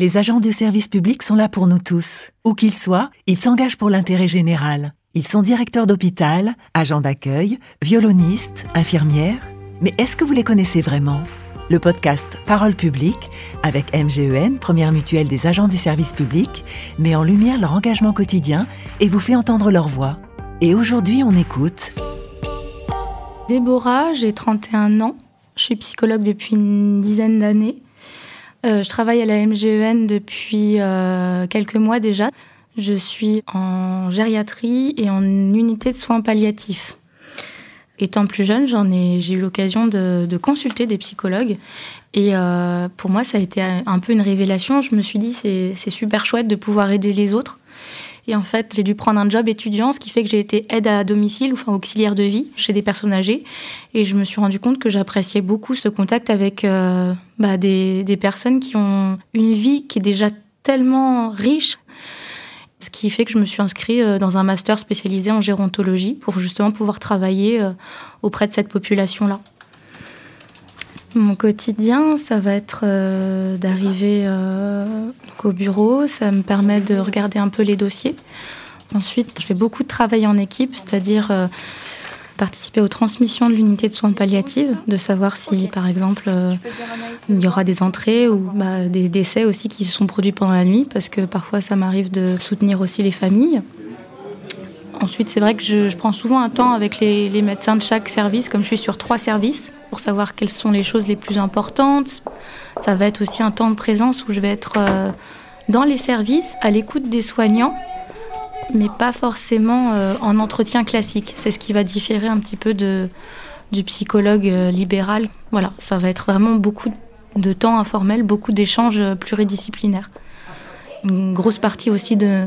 Les agents du service public sont là pour nous tous. Où qu'ils soient, ils s'engagent pour l'intérêt général. Ils sont directeurs d'hôpital, agents d'accueil, violonistes, infirmières. Mais est-ce que vous les connaissez vraiment? Le podcast Parole publique, avec MGEN, première mutuelle des agents du service public, met en lumière leur engagement quotidien et vous fait entendre leur voix. Et aujourd'hui, on écoute. Déborah, j'ai 31 ans. Je suis psychologue depuis une dizaine d'années. Euh, je travaille à la MGEN depuis euh, quelques mois déjà. Je suis en gériatrie et en unité de soins palliatifs. Étant plus jeune, j'en ai, j'ai eu l'occasion de, consulter des psychologues. Et euh, pour moi, ça a été un peu une révélation. Je me suis dit, c'est, c'est super chouette de pouvoir aider les autres. Et en fait, j'ai dû prendre un job étudiant, ce qui fait que j'ai été aide à domicile, enfin auxiliaire de vie chez des personnes âgées. Et je me suis rendu compte que j'appréciais beaucoup ce contact avec euh, bah, des, des personnes qui ont une vie qui est déjà tellement riche. Ce qui fait que je me suis inscrite euh, dans un master spécialisé en gérontologie pour justement pouvoir travailler euh, auprès de cette population-là. Mon quotidien, ça va être euh, d'arriver euh, au bureau, ça me permet de regarder un peu les dossiers. Ensuite, je fais beaucoup de travail en équipe, c'est-à-dire euh, participer aux transmissions de l'unité de soins palliatifs, de savoir si, par exemple, il y aura des entrées ou bah, des décès aussi qui se sont produits pendant la nuit, parce que parfois ça m'arrive de soutenir aussi les familles. Ensuite, c'est vrai que je, prends souvent un temps avec les médecins de chaque service, comme je suis sur trois services pour savoir quelles sont les choses les plus importantes. Ça va être aussi un temps de présence où je vais être euh, dans les services, à l'écoute des soignants, mais pas forcément euh, en entretien classique. C'est ce qui va différer un petit peu de, du psychologue euh, libéral. Voilà, ça va être vraiment beaucoup de temps informel, beaucoup d'échanges pluridisciplinaires. Une grosse partie aussi de,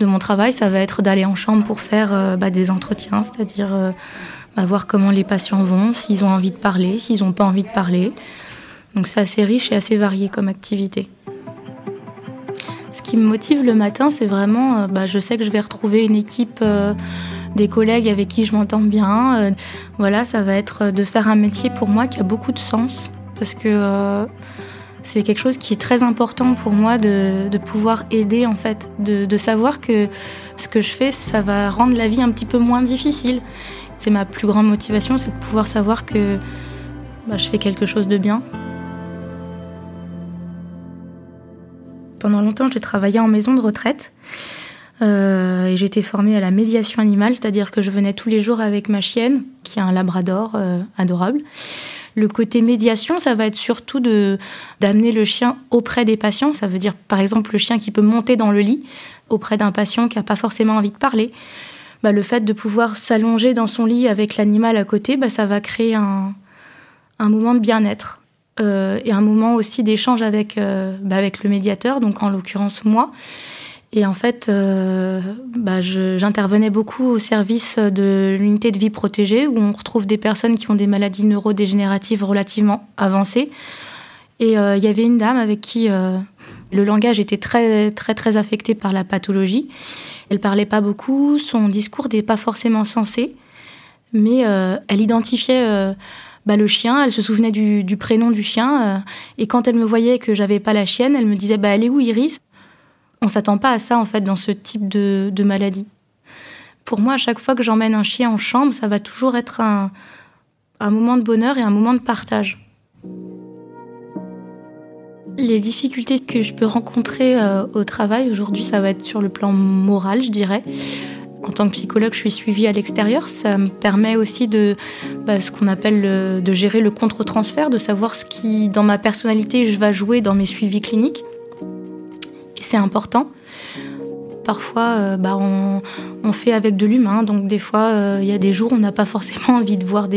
de mon travail, ça va être d'aller en chambre pour faire bah, des entretiens, c'est-à-dire voir comment les patients vont, s'ils ont envie de parler, s'ils n'ont pas envie de parler. Donc c'est assez riche et assez varié comme activité. Ce qui me motive le matin, c'est vraiment, euh, bah, je sais que je vais retrouver une équipe, euh, des collègues avec qui je m'entends bien. Euh, voilà, ça va être de faire un métier pour moi qui a beaucoup de sens, parce que c'est quelque chose qui est très important pour moi de, pouvoir aider en fait, de, savoir que ce que je fais, ça va rendre la vie un petit peu moins difficile c'est ma plus grande motivation, c'est de pouvoir savoir que bah, je fais quelque chose de bien. Pendant longtemps, j'ai travaillé en maison de retraite. Euh, et été formée à la médiation animale, c'est-à-dire que je venais tous les jours avec ma chienne, qui est un labrador euh, adorable. Le côté médiation, ça va être surtout de d'amener le chien auprès des patients. Ça veut dire, par exemple, le chien qui peut monter dans le lit auprès d'un patient qui n'a pas forcément envie de parler. Bah, le fait de pouvoir s'allonger dans son lit avec l'animal à côté, bah, ça va créer un, moment de bien-être. Euh, et un moment aussi d'échange avec, euh, bah, avec le médiateur, donc en l'occurrence moi. Et en fait, euh, j'intervenais beaucoup au service de l'unité de vie protégée, où on retrouve des personnes qui ont des maladies neurodégénératives relativement avancées. Et il y avait une dame avec qui le langage était très, très, très affecté par la pathologie. Elle parlait pas beaucoup, son discours n'était pas forcément sensé, mais euh, elle identifiait euh, bah, le chien, elle se souvenait du, prénom du chien, euh, et quand elle me voyait que j'avais pas la chienne, elle me disait bah, Elle est où Iris? On s'attend pas à ça en fait dans ce type de, maladie. Pour moi, à chaque fois que j'emmène un chien en chambre, ça va toujours être un moment de bonheur et un moment de partage. Les difficultés que je peux rencontrer euh, au travail aujourd'hui, ça va être sur le plan moral, je dirais. En tant que psychologue, je suis suivie à l'extérieur. Ça me permet aussi de bah, ce qu'on appelle de gérer le contre-transfert, de savoir ce qui, dans ma personnalité, je vais jouer dans mes suivis cliniques. Et c'est important. Parfois, euh, bah, on, fait avec de l'humain, donc des fois, euh, il y a des jours où on n'a pas forcément envie de voir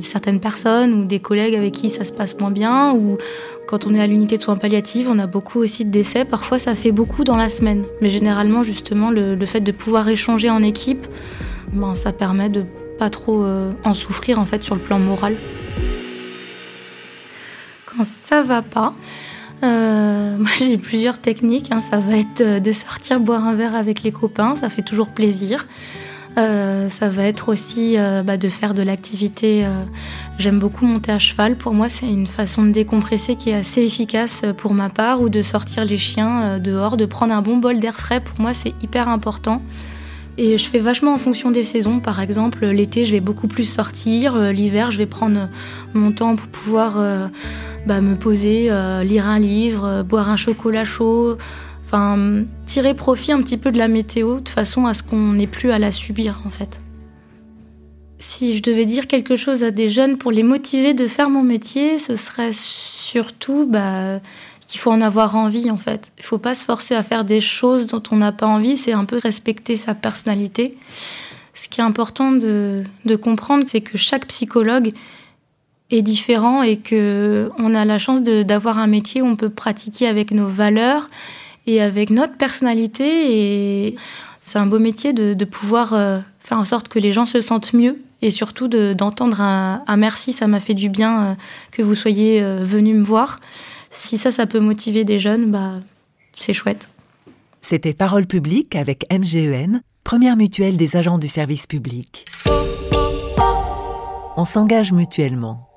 certaines personnes ou des collègues avec qui ça se passe moins bien, ou quand on est à l'unité de soins palliatifs, on a beaucoup aussi de décès. Parfois, ça fait beaucoup dans la semaine, mais généralement, justement, le, fait de pouvoir échanger en équipe, ben, ça permet de pas trop euh, en souffrir en fait sur le plan moral. Quand ça va pas, euh, moi, j'ai plusieurs techniques. Hein. Ça va être euh, de sortir boire un verre avec les copains, ça fait toujours plaisir. Euh, ça va être aussi bah, de faire de l'activité. J'aime beaucoup monter à cheval. Pour moi, c'est une façon de décompresser qui est assez efficace pour ma part, ou de sortir les chiens dehors, de prendre un bon bol d'air frais. Pour moi, c'est hyper important. Et je fais vachement en fonction des saisons. Par exemple, l'été, je vais beaucoup plus sortir. L'hiver, je vais prendre mon temps pour pouvoir bah, me poser, lire un livre, boire un chocolat chaud, Enfin, tirer profit un petit peu de la météo de façon à ce qu'on n'ait plus à la subir en fait. Si je devais dire quelque chose à des jeunes pour les motiver de faire mon métier, ce serait surtout bah, qu'il faut en avoir envie en fait. Il ne faut pas se forcer à faire des choses dont on n'a pas envie, c'est un peu respecter sa personnalité. Ce qui est important de comprendre, c'est que chaque psychologue est différent et que on a la chance d'avoir un métier où on peut pratiquer avec nos valeurs et avec notre personnalité. Et c'est un beau métier de, pouvoir euh, faire en sorte que les gens se sentent mieux et surtout d'entendre un, merci, ça m'a fait du bien euh, que vous soyez euh, venu me voir. Si ça, ça peut motiver des jeunes, bah, c'est chouette. C'était Parole publique avec MGEN, première mutuelle des agents du service public. On s'engage mutuellement.